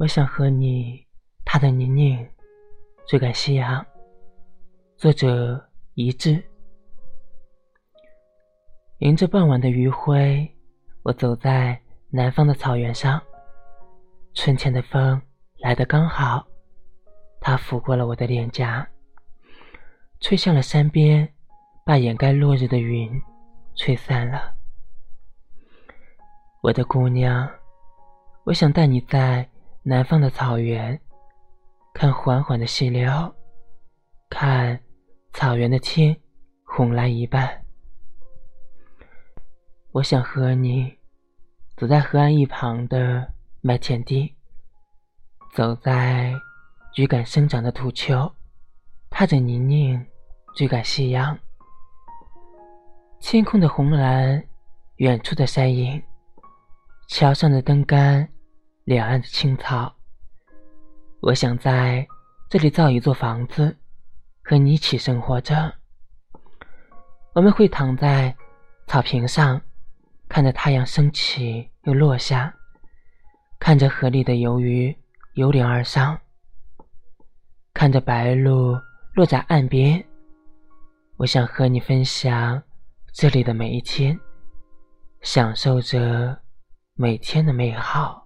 我想和你踏的泥泞，追赶夕阳。作者：一致。迎着傍晚的余晖，我走在南方的草原上。春天的风来得刚好，它拂过了我的脸颊，吹向了山边，把掩盖落日的云吹散了。我的姑娘，我想带你在。南方的草原，看缓缓的溪流，看草原的天红蓝一半。我想和你走在河岸一旁的麦田地，走在追赶生长的土丘，踏着泥泞追赶夕阳。天空的红蓝，远处的山影，桥上的灯杆。两岸的青草，我想在这里造一座房子，和你一起生活着。我们会躺在草坪上，看着太阳升起又落下，看着河里的游鱼游灵而上，看着白鹭落在岸边。我想和你分享这里的每一天，享受着每天的美好。